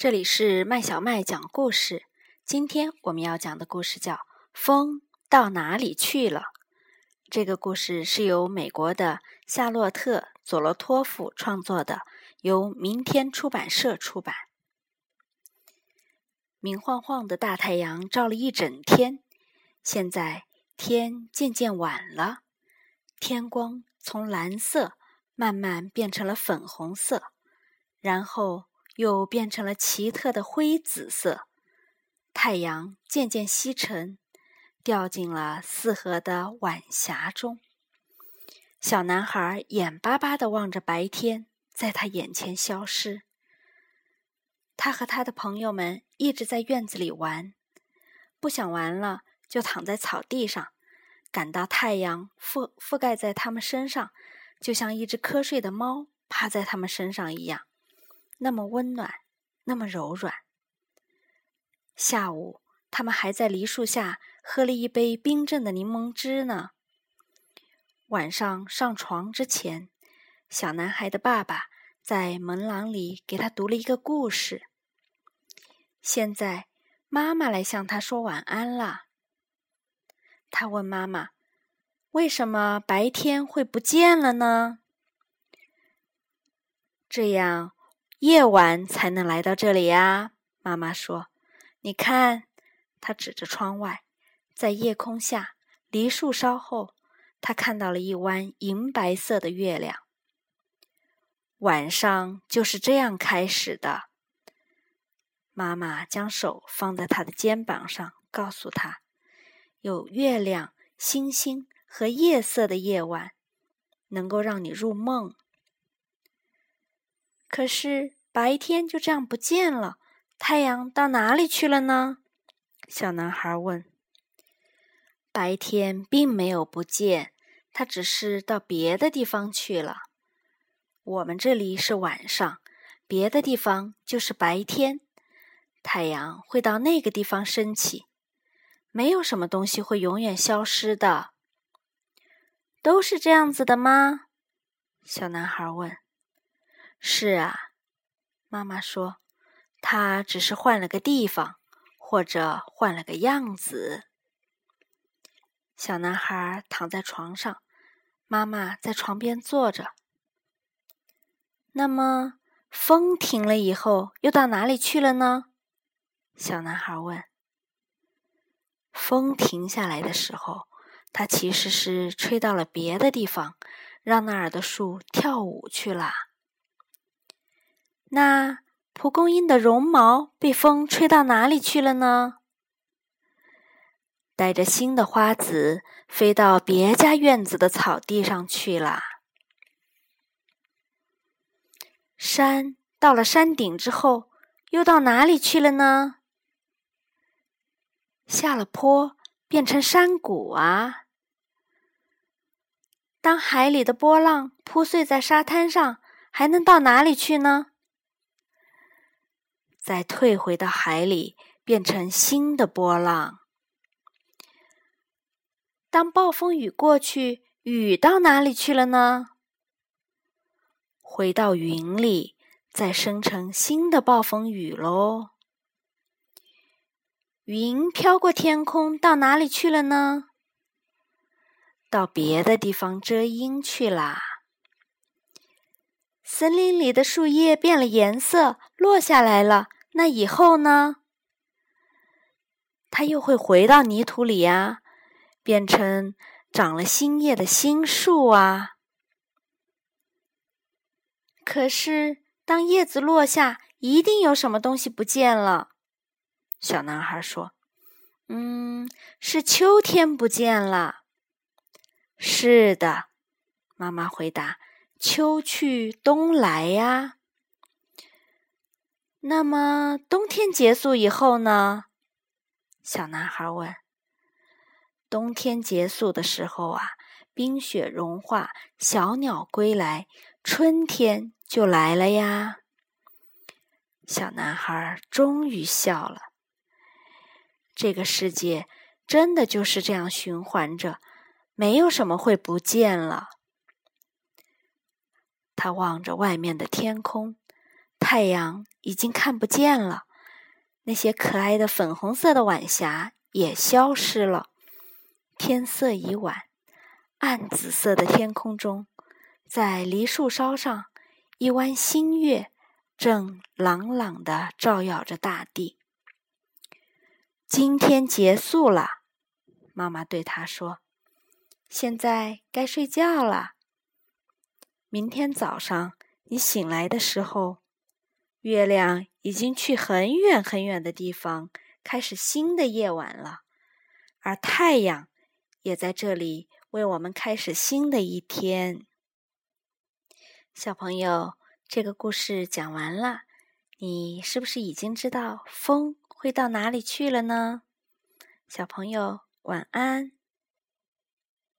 这里是麦小麦讲故事。今天我们要讲的故事叫《风到哪里去了》。这个故事是由美国的夏洛特·佐罗托夫创作的，由明天出版社出版。明晃晃的大太阳照了一整天，现在天渐渐晚了，天光从蓝色慢慢变成了粉红色，然后。又变成了奇特的灰紫色，太阳渐渐西沉，掉进了四合的晚霞中。小男孩眼巴巴地望着白天在他眼前消失。他和他的朋友们一直在院子里玩，不想玩了就躺在草地上，感到太阳覆覆盖在他们身上，就像一只瞌睡的猫趴在他们身上一样。那么温暖，那么柔软。下午，他们还在梨树下喝了一杯冰镇的柠檬汁呢。晚上上床之前，小男孩的爸爸在门廊里给他读了一个故事。现在，妈妈来向他说晚安了。他问妈妈：“为什么白天会不见了呢？”这样。夜晚才能来到这里呀，妈妈说：“你看，他指着窗外，在夜空下，梨树梢后，他看到了一弯银白色的月亮。晚上就是这样开始的。”妈妈将手放在他的肩膀上，告诉他：“有月亮、星星和夜色的夜晚，能够让你入梦。”可是白天就这样不见了，太阳到哪里去了呢？小男孩问。白天并没有不见，它只是到别的地方去了。我们这里是晚上，别的地方就是白天。太阳会到那个地方升起。没有什么东西会永远消失的。都是这样子的吗？小男孩问。是啊，妈妈说，他只是换了个地方，或者换了个样子。小男孩躺在床上，妈妈在床边坐着。那么，风停了以后，又到哪里去了呢？小男孩问。风停下来的时候，它其实是吹到了别的地方，让那儿的树跳舞去了。那蒲公英的绒毛被风吹到哪里去了呢？带着新的花籽飞到别家院子的草地上去了。山到了山顶之后，又到哪里去了呢？下了坡变成山谷啊！当海里的波浪铺碎在沙滩上，还能到哪里去呢？再退回到海里，变成新的波浪。当暴风雨过去，雨到哪里去了呢？回到云里，再生成新的暴风雨喽。云飘过天空，到哪里去了呢？到别的地方遮阴去啦。森林里的树叶变了颜色，落下来了。那以后呢？它又会回到泥土里呀，变成长了新叶的新树啊。可是，当叶子落下，一定有什么东西不见了。小男孩说：“嗯，是秋天不见了。”是的，妈妈回答。秋去冬来呀，那么冬天结束以后呢？小男孩问。冬天结束的时候啊，冰雪融化，小鸟归来，春天就来了呀。小男孩终于笑了。这个世界真的就是这样循环着，没有什么会不见了。他望着外面的天空，太阳已经看不见了，那些可爱的粉红色的晚霞也消失了。天色已晚，暗紫色的天空中，在梨树梢上，一弯新月正朗朗的照耀着大地。今天结束了，妈妈对他说：“现在该睡觉了。明天早上你醒来的时候，月亮已经去很远很远的地方，开始新的夜晚了，而太阳。”也在这里为我们开始新的一天。小朋友，这个故事讲完了，你是不是已经知道风会到哪里去了呢？小朋友，晚安。